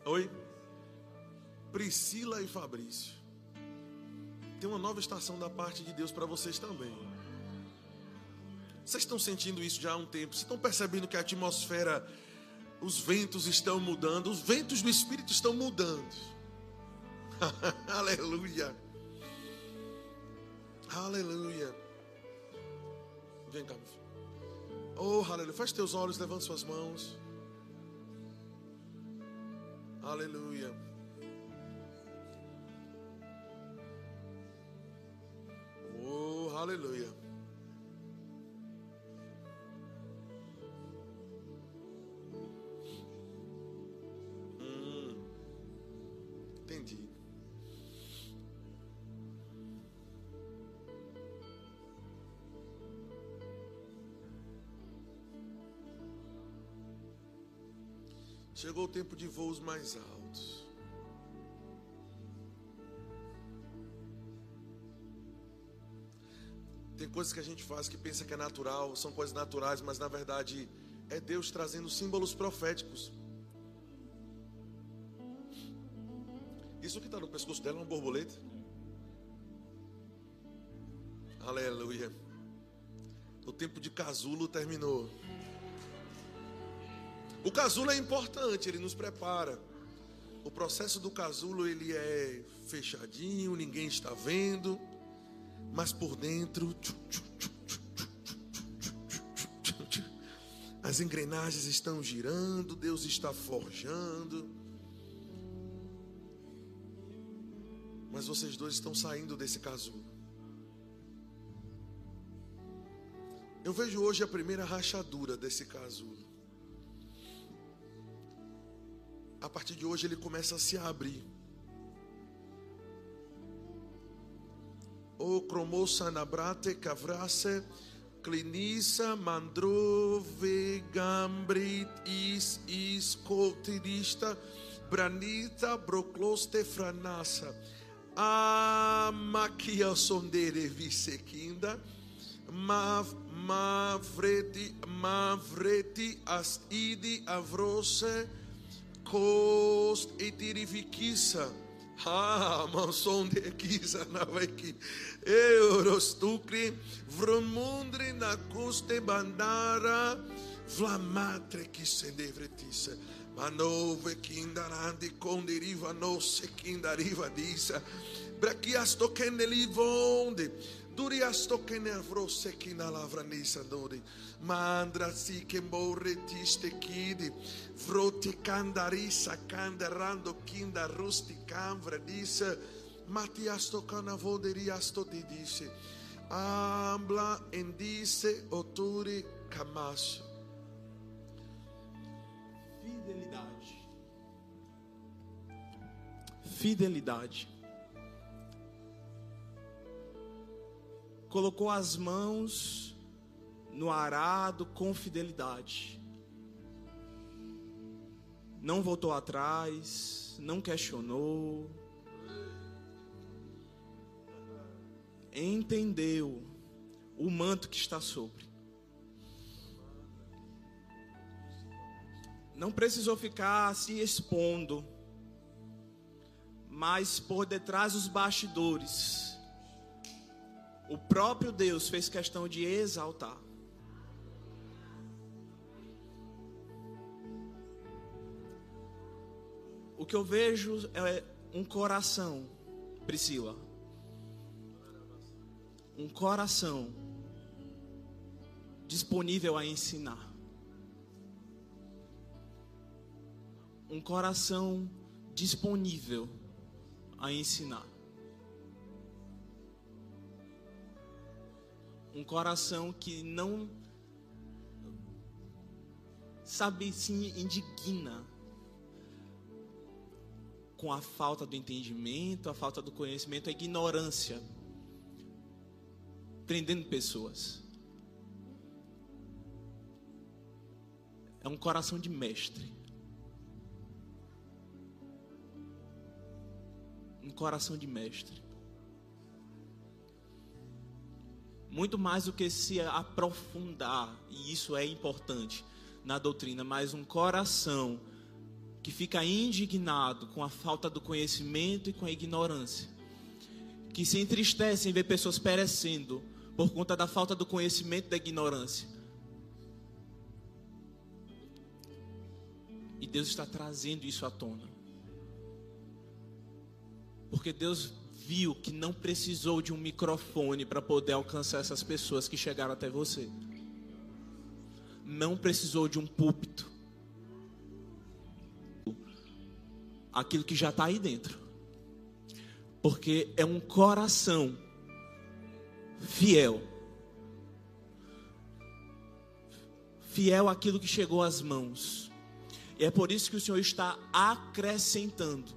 Oi? Priscila e Fabrício. Tem uma nova estação da parte de Deus para vocês também. Vocês estão sentindo isso já há um tempo. Vocês estão percebendo que a atmosfera, os ventos estão mudando. Os ventos do Espírito estão mudando. Aleluia. Aleluia. Vem cá, meu filho. Oh, aleluia. Feche teus olhos, levante suas mãos. Aleluia. Aleluia. Hum, entendi. Chegou o tempo de voos mais altos. Coisas que a gente faz que pensa que é natural, são coisas naturais, mas na verdade é Deus trazendo símbolos proféticos. Isso que está no pescoço dela é uma borboleta? Aleluia. O tempo de casulo terminou. O casulo é importante, ele nos prepara. O processo do casulo ele é fechadinho, ninguém está vendo, mas por dentro as engrenagens estão girando, Deus está forjando. Mas vocês dois estão saindo desse casulo. Eu vejo hoje a primeira rachadura desse casulo. a partir de hoje ele começa a se abrir. O cromosa nabrate cavrase clinisa mandrove gambrit is is cotirista branita brocloste franasa a maquia sondere visequinda mav mavreti mavreti ast idi avrose cost etirifiquissa Ah, mansão de kisa na veki. Eurostucri, vrumundri na custe bandara, vlamatre que se devretissa. Manove kindarandi conderiva no se kindariva dissa. Brachiasto che ne livonde. Duriasto che ne avrose che na lavra nisa dori. Mandra si che morretiste kidi. Vroti candarissa canderando kinda rusti camvra disse. Matiasto canavoderiasto ti disse. Ambla indisse oturi camasso. Fidelidade. Fidelidade. Colocou as mãos no arado com fidelidade. Não voltou atrás, não questionou. Entendeu o manto que está sobre. não precisou ficar se expondo, mas por detrás dos bastidores, o próprio Deus fez questão de exaltar. O que eu vejo é um coração, Priscila. Um coração disponível a ensinar. um coração disponível a ensinar. Um coração que não sabe se indigna com a falta do entendimento, a falta do conhecimento, a ignorância, prendendo pessoas. É um coração de mestre. um coração de mestre. Muito mais do que se aprofundar, e isso é importante na doutrina, mas um coração que fica indignado com a falta do conhecimento e com a ignorância, que se entristece em ver pessoas perecendo por conta da falta do conhecimento e da ignorância. E Deus está trazendo isso à tona. Porque Deus viu que não precisou de um microfone para poder alcançar essas pessoas que chegaram até você. Não precisou de um púlpito. Aquilo que já está aí dentro. Porque é um coração fiel. Fiel àquilo que chegou às mãos. E é por isso que o Senhor está acrescentando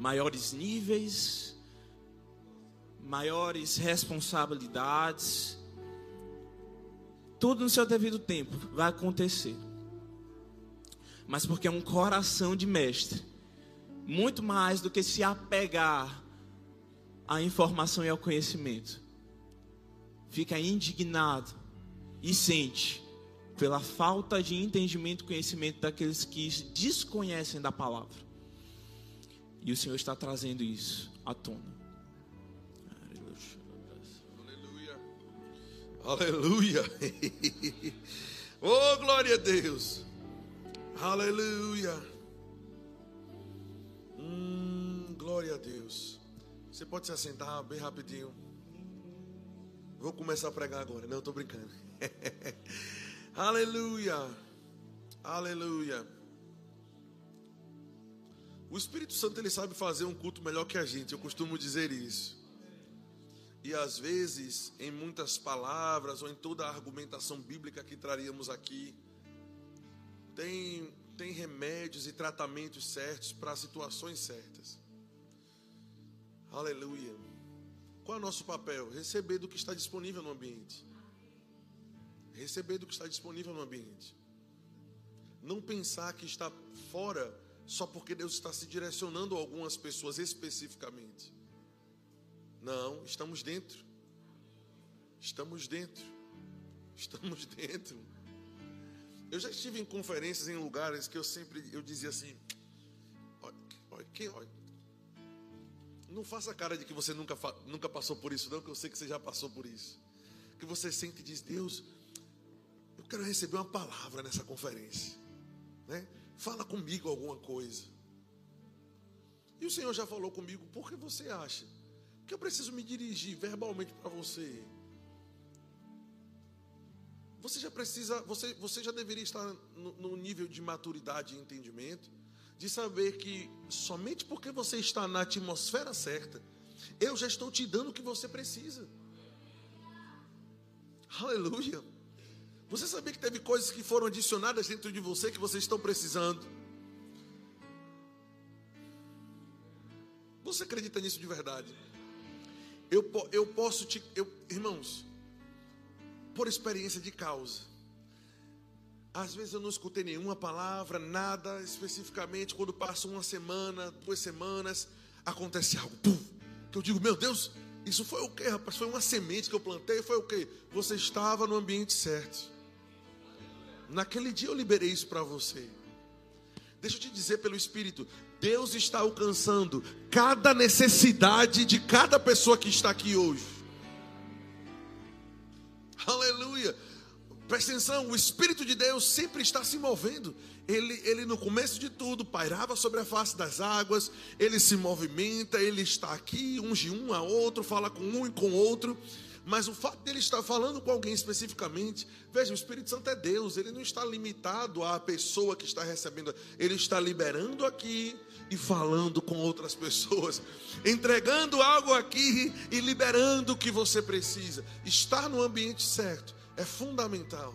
maiores níveis, maiores responsabilidades. Tudo no seu devido tempo vai acontecer. Mas porque é um coração de mestre, muito mais do que se apegar à informação e ao conhecimento. Fica indignado e sente pela falta de entendimento e conhecimento daqueles que desconhecem da palavra. E o Senhor está trazendo isso à tona. Aleluia. Aleluia. oh, glória a Deus. Aleluia. Hum, glória a Deus. Você pode se assentar bem rapidinho. Vou começar a pregar agora. Não, estou brincando. Aleluia. Aleluia. O Espírito Santo ele sabe fazer um culto melhor que a gente, eu costumo dizer isso. E às vezes, em muitas palavras ou em toda a argumentação bíblica que traríamos aqui, tem, tem remédios e tratamentos certos para situações certas. Aleluia. Qual é o nosso papel? Receber do que está disponível no ambiente. Receber do que está disponível no ambiente. Não pensar que está fora só porque Deus está se direcionando a algumas pessoas especificamente. Não, estamos dentro. Estamos dentro. Estamos dentro. Eu já estive em conferências em lugares que eu sempre eu dizia assim: olha, olha, quem, olha, não faça cara de que você nunca, nunca passou por isso, não, que eu sei que você já passou por isso. Que você sente e diz: Deus, eu quero receber uma palavra nessa conferência. Né? Fala comigo alguma coisa. E o Senhor já falou comigo, por que você acha que eu preciso me dirigir verbalmente para você? Você já precisa, você, você já deveria estar no, no nível de maturidade e entendimento, de saber que somente porque você está na atmosfera certa, eu já estou te dando o que você precisa. Aleluia. Você sabia que teve coisas que foram adicionadas dentro de você que vocês estão precisando? Você acredita nisso de verdade? Eu, eu posso te. Eu, irmãos, por experiência de causa. Às vezes eu não escutei nenhuma palavra, nada especificamente. Quando passa uma semana, duas semanas, acontece algo. Pum, que eu digo, meu Deus, isso foi o quê, rapaz? Foi uma semente que eu plantei? Foi o quê? Você estava no ambiente certo. Naquele dia eu liberei isso para você. Deixa eu te dizer pelo Espírito, Deus está alcançando cada necessidade de cada pessoa que está aqui hoje. Aleluia. Presta atenção, o Espírito de Deus sempre está se movendo. Ele, ele no começo de tudo pairava sobre a face das águas, ele se movimenta, ele está aqui, unge um a outro, fala com um e com outro. Mas o fato dele estar falando com alguém especificamente, veja, o Espírito Santo é Deus, ele não está limitado à pessoa que está recebendo, ele está liberando aqui e falando com outras pessoas, entregando algo aqui e liberando o que você precisa. Estar no ambiente certo é fundamental.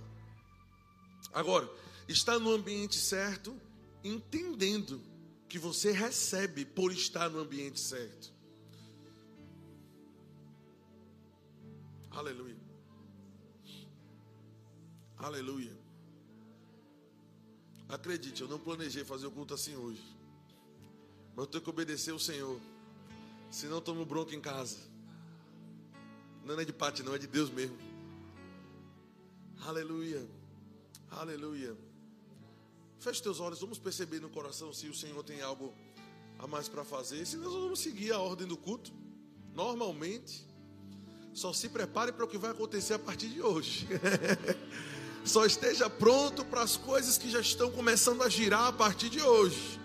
Agora, estar no ambiente certo, entendendo que você recebe por estar no ambiente certo. Aleluia. Aleluia. Acredite, eu não planejei fazer o culto assim hoje. Mas eu tenho que obedecer o Senhor. Senão eu tomo bronca em casa. Não é de parte, não, é de Deus mesmo. Aleluia. Aleluia. Feche teus olhos, vamos perceber no coração se o Senhor tem algo a mais para fazer. Se nós vamos seguir a ordem do culto, normalmente. Só se prepare para o que vai acontecer a partir de hoje. Só esteja pronto para as coisas que já estão começando a girar a partir de hoje.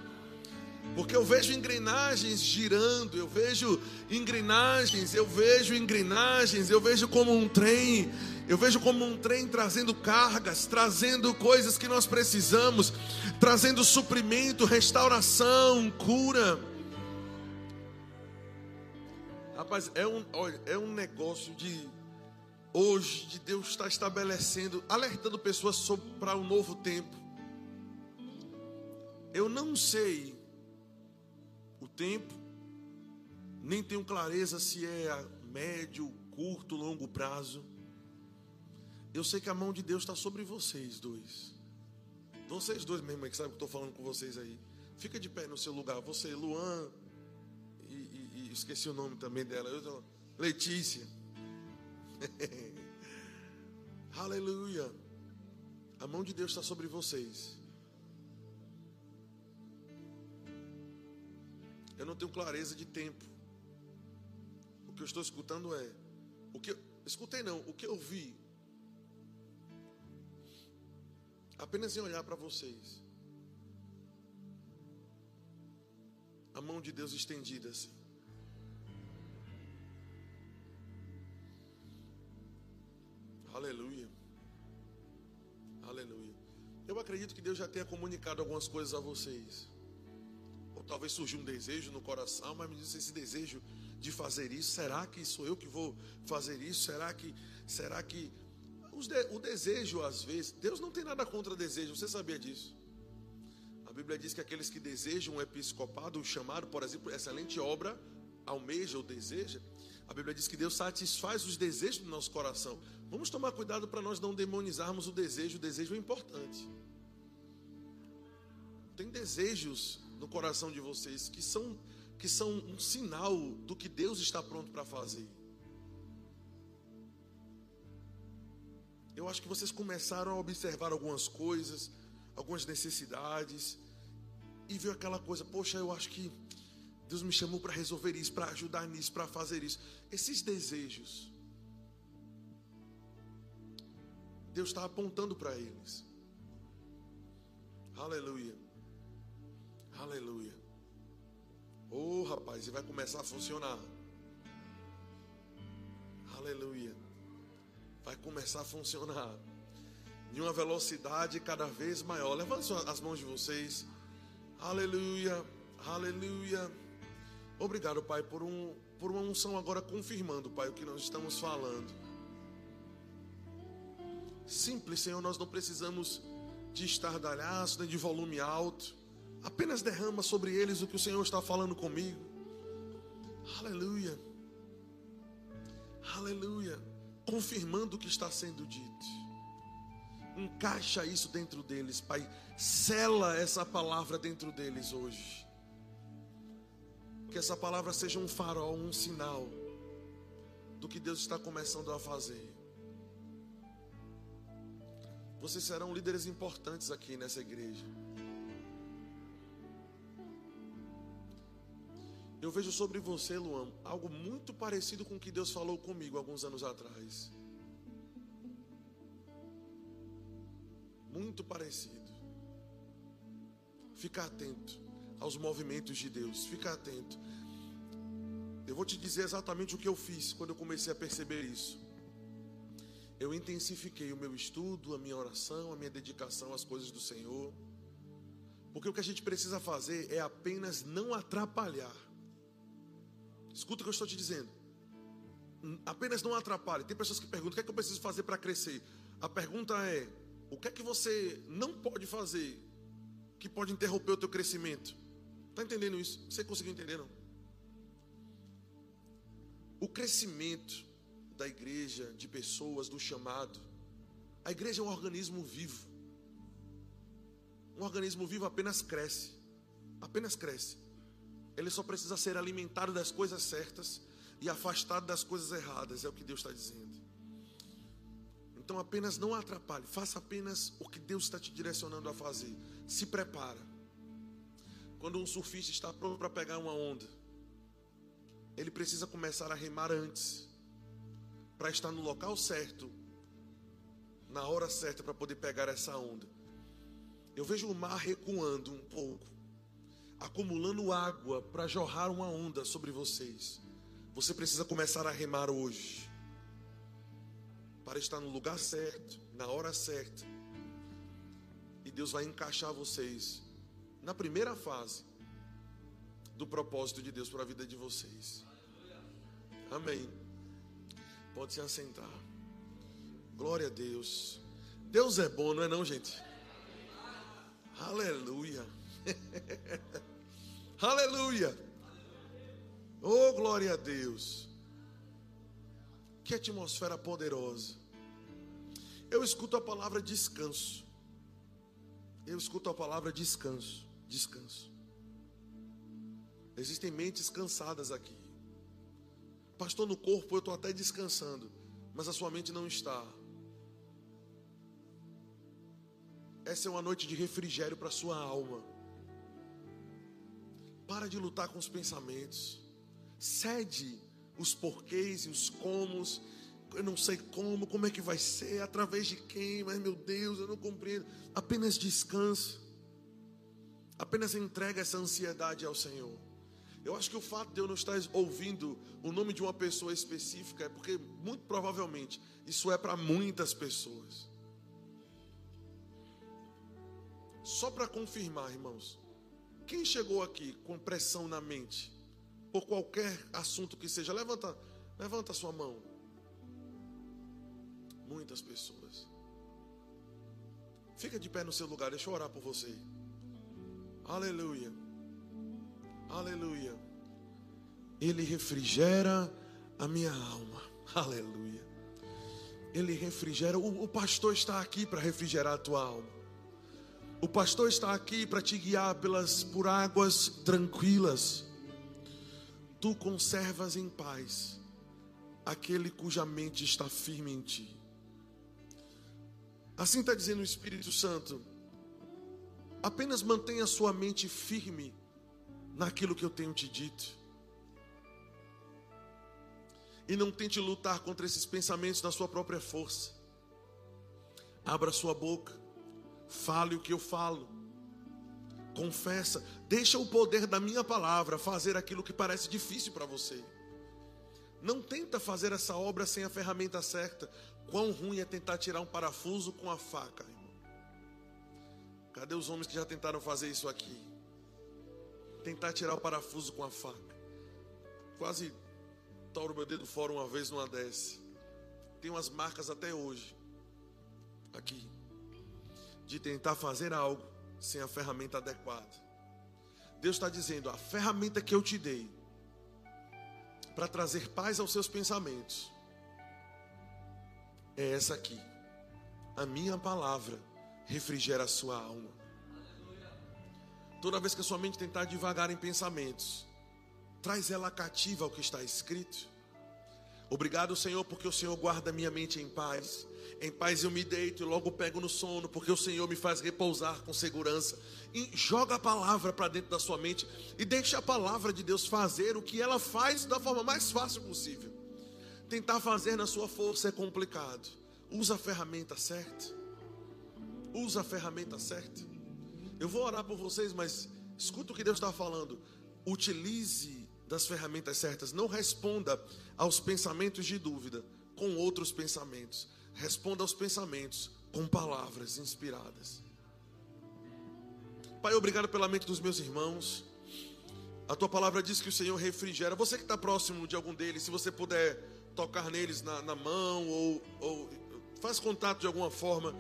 Porque eu vejo engrenagens girando, eu vejo engrenagens, eu vejo engrenagens, eu vejo como um trem, eu vejo como um trem trazendo cargas, trazendo coisas que nós precisamos, trazendo suprimento, restauração, cura. Rapaz, é um, olha, é um negócio de hoje de Deus estar estabelecendo, alertando pessoas para um novo tempo. Eu não sei o tempo, nem tenho clareza se é a médio, curto, longo prazo. Eu sei que a mão de Deus está sobre vocês dois. Vocês dois mesmo aí que sabem que eu estou falando com vocês aí. Fica de pé no seu lugar. Você, Luan, esqueci o nome também dela. Letícia. Aleluia. A mão de Deus está sobre vocês. Eu não tenho clareza de tempo. O que eu estou escutando é o que eu, escutei não, o que eu vi apenas em olhar para vocês. A mão de Deus estendida assim. Acredito que Deus já tenha comunicado algumas coisas a vocês. Ou talvez surgiu um desejo no coração, mas me disse esse desejo de fazer isso. Será que sou eu que vou fazer isso? Será que será que o desejo às vezes, Deus não tem nada contra desejo, você sabia disso? A Bíblia diz que aqueles que desejam um episcopado, o chamado, por exemplo, excelente obra, almeja ou deseja, a Bíblia diz que Deus satisfaz os desejos do nosso coração. Vamos tomar cuidado para nós não demonizarmos o desejo, o desejo é importante. Tem desejos no coração de vocês que são que são um sinal do que Deus está pronto para fazer. Eu acho que vocês começaram a observar algumas coisas, algumas necessidades, e viu aquela coisa, poxa, eu acho que Deus me chamou para resolver isso, para ajudar nisso, para fazer isso. Esses desejos, Deus está apontando para eles. Aleluia. Aleluia. Oh, rapaz, e vai começar a funcionar. Aleluia. Vai começar a funcionar. Em uma velocidade cada vez maior. Levante as mãos de vocês. Aleluia. Aleluia. Obrigado, Pai, por, um, por uma unção agora confirmando, Pai, o que nós estamos falando. Simples, Senhor, nós não precisamos de estardalhaço nem de volume alto. Apenas derrama sobre eles o que o Senhor está falando comigo. Aleluia. Aleluia. Confirmando o que está sendo dito. Encaixa isso dentro deles, Pai. Sela essa palavra dentro deles hoje. Que essa palavra seja um farol, um sinal do que Deus está começando a fazer. Vocês serão líderes importantes aqui nessa igreja. Eu vejo sobre você, Luan, algo muito parecido com o que Deus falou comigo alguns anos atrás. Muito parecido. Fica atento aos movimentos de Deus. Fica atento. Eu vou te dizer exatamente o que eu fiz quando eu comecei a perceber isso. Eu intensifiquei o meu estudo, a minha oração, a minha dedicação às coisas do Senhor. Porque o que a gente precisa fazer é apenas não atrapalhar. Escuta o que eu estou te dizendo. Apenas não atrapalhe. Tem pessoas que perguntam: o que é que eu preciso fazer para crescer? A pergunta é: o que é que você não pode fazer que pode interromper o teu crescimento? Está entendendo isso? Você conseguiu entender não? O crescimento da igreja, de pessoas, do chamado. A igreja é um organismo vivo. Um organismo vivo apenas cresce. Apenas cresce. Ele só precisa ser alimentado das coisas certas e afastado das coisas erradas, é o que Deus está dizendo. Então apenas não atrapalhe, faça apenas o que Deus está te direcionando a fazer. Se prepara. Quando um surfista está pronto para pegar uma onda, ele precisa começar a remar antes, para estar no local certo, na hora certa para poder pegar essa onda. Eu vejo o mar recuando um pouco acumulando água para jorrar uma onda sobre vocês. Você precisa começar a remar hoje. Para estar no lugar certo, na hora certa. E Deus vai encaixar vocês na primeira fase do propósito de Deus para a vida de vocês. Amém. Pode se assentar. Glória a Deus. Deus é bom, não é não, gente? Aleluia. Aleluia. Oh, glória a Deus. Que atmosfera poderosa. Eu escuto a palavra descanso. Eu escuto a palavra descanso. Descanso. Existem mentes cansadas aqui. Pastor, no corpo eu estou até descansando, mas a sua mente não está. Essa é uma noite de refrigério para a sua alma. Para de lutar com os pensamentos. Cede os porquês e os comos. Eu não sei como, como é que vai ser, através de quem, mas meu Deus, eu não compreendo. Apenas descansa. Apenas entrega essa ansiedade ao Senhor. Eu acho que o fato de eu não estar ouvindo o nome de uma pessoa específica é porque, muito provavelmente, isso é para muitas pessoas. Só para confirmar, irmãos, quem chegou aqui com pressão na mente, por qualquer assunto que seja, levanta, levanta a sua mão. Muitas pessoas. Fica de pé no seu lugar, deixa eu orar por você. Aleluia. Aleluia. Ele refrigera a minha alma. Aleluia. Ele refrigera. O, o pastor está aqui para refrigerar a tua alma. O pastor está aqui para te guiar pelas por águas tranquilas. Tu conservas em paz aquele cuja mente está firme em ti. Assim está dizendo o Espírito Santo. Apenas mantenha sua mente firme naquilo que eu tenho te dito. E não tente lutar contra esses pensamentos na sua própria força. Abra sua boca, fale o que eu falo. Confessa, deixa o poder da minha palavra fazer aquilo que parece difícil para você. Não tenta fazer essa obra sem a ferramenta certa. Quão ruim é tentar tirar um parafuso com a faca, irmão. Cadê os homens que já tentaram fazer isso aqui? Tentar tirar o parafuso com a faca. Quase touro meu dedo fora uma vez numa dessa. Tem umas marcas até hoje. Aqui. De tentar fazer algo sem a ferramenta adequada. Deus está dizendo: a ferramenta que eu te dei para trazer paz aos seus pensamentos é essa aqui. A minha palavra refrigera a sua alma. Toda vez que a sua mente tentar devagar em pensamentos, traz ela cativa ao que está escrito. Obrigado, Senhor, porque o Senhor guarda minha mente em paz. Em paz eu me deito e logo pego no sono, porque o Senhor me faz repousar com segurança. E joga a palavra para dentro da sua mente e deixa a palavra de Deus fazer o que ela faz da forma mais fácil possível. Tentar fazer na sua força é complicado. Usa a ferramenta certa. Usa a ferramenta certa. Eu vou orar por vocês, mas escuta o que Deus está falando. Utilize das ferramentas certas. Não responda aos pensamentos de dúvida com outros pensamentos. Responda aos pensamentos com palavras inspiradas. Pai, obrigado pela mente dos meus irmãos. A tua palavra diz que o Senhor refrigera. Você que está próximo de algum deles, se você puder tocar neles na, na mão ou, ou faz contato de alguma forma.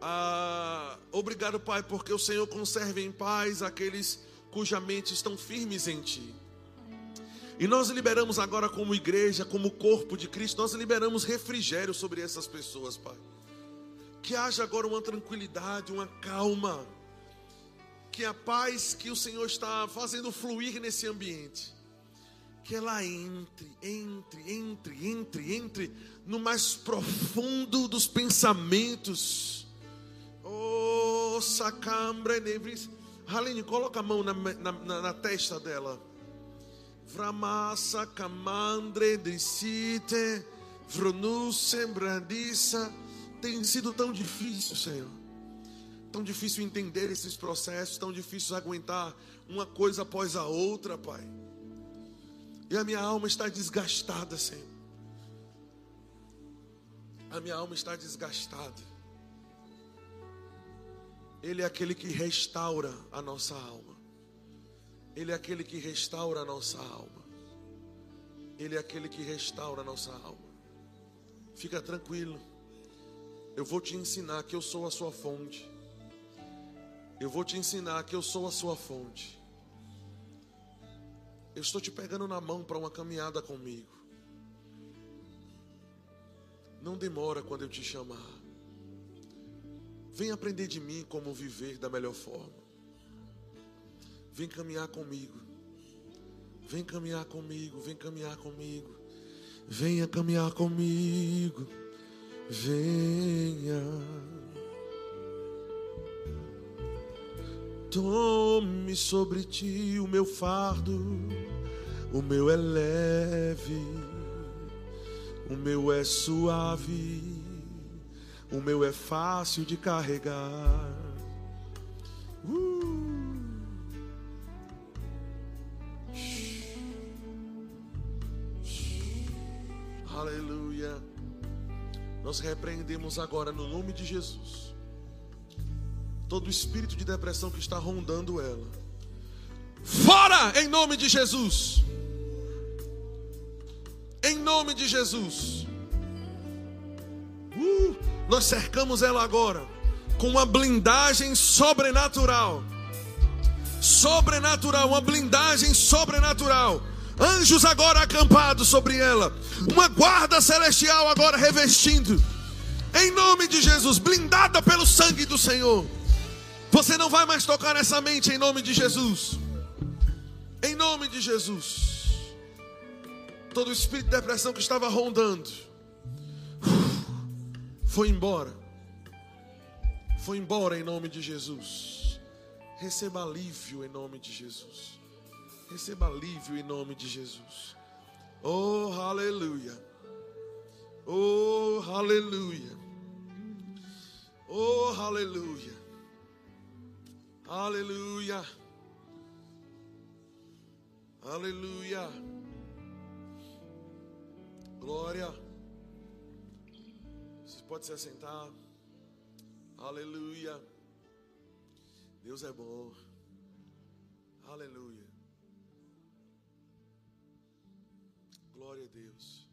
Ah, obrigado, Pai, porque o Senhor conserve em paz aqueles cuja mente estão firmes em Ti. E nós liberamos agora, como igreja, como corpo de Cristo, nós liberamos refrigério sobre essas pessoas, Pai. Que haja agora uma tranquilidade, uma calma. Que a paz que o Senhor está fazendo fluir nesse ambiente, que ela entre, entre, entre, entre, entre no mais profundo dos pensamentos. Oh, sacambra. Haline, coloca a mão na, na, na, na testa dela. Vramassa, camandre, vrunuse, brandissa. Tem sido tão difícil, Senhor. Tão difícil entender esses processos, tão difícil aguentar uma coisa após a outra, Pai. E a minha alma está desgastada, Senhor. A minha alma está desgastada. Ele é aquele que restaura a nossa alma. Ele é aquele que restaura a nossa alma. Ele é aquele que restaura a nossa alma. Fica tranquilo. Eu vou te ensinar que eu sou a sua fonte. Eu vou te ensinar que eu sou a sua fonte. Eu estou te pegando na mão para uma caminhada comigo. Não demora quando eu te chamar. Vem aprender de mim como viver da melhor forma. Vem caminhar comigo. Vem caminhar comigo, vem caminhar comigo. Venha caminhar comigo. Venha. Tome sobre ti o meu fardo. O meu é leve. O meu é suave. O meu é fácil de carregar. Nós repreendemos agora no nome de Jesus todo espírito de depressão que está rondando ela. Fora em nome de Jesus. Em nome de Jesus. Uh, nós cercamos ela agora com uma blindagem sobrenatural. sobrenatural, uma blindagem sobrenatural. Anjos agora acampados sobre ela, uma guarda celestial agora revestindo. Em nome de Jesus, blindada pelo sangue do Senhor. Você não vai mais tocar nessa mente em nome de Jesus. Em nome de Jesus. Todo o espírito de depressão que estava rondando foi embora. Foi embora em nome de Jesus. Receba alívio em nome de Jesus. Receba alívio em nome de Jesus. Oh, aleluia. Oh, aleluia. Oh, aleluia. Aleluia. Aleluia. Glória. Você pode se assentar. Aleluia. Deus é bom. Aleluia. Glória a Deus.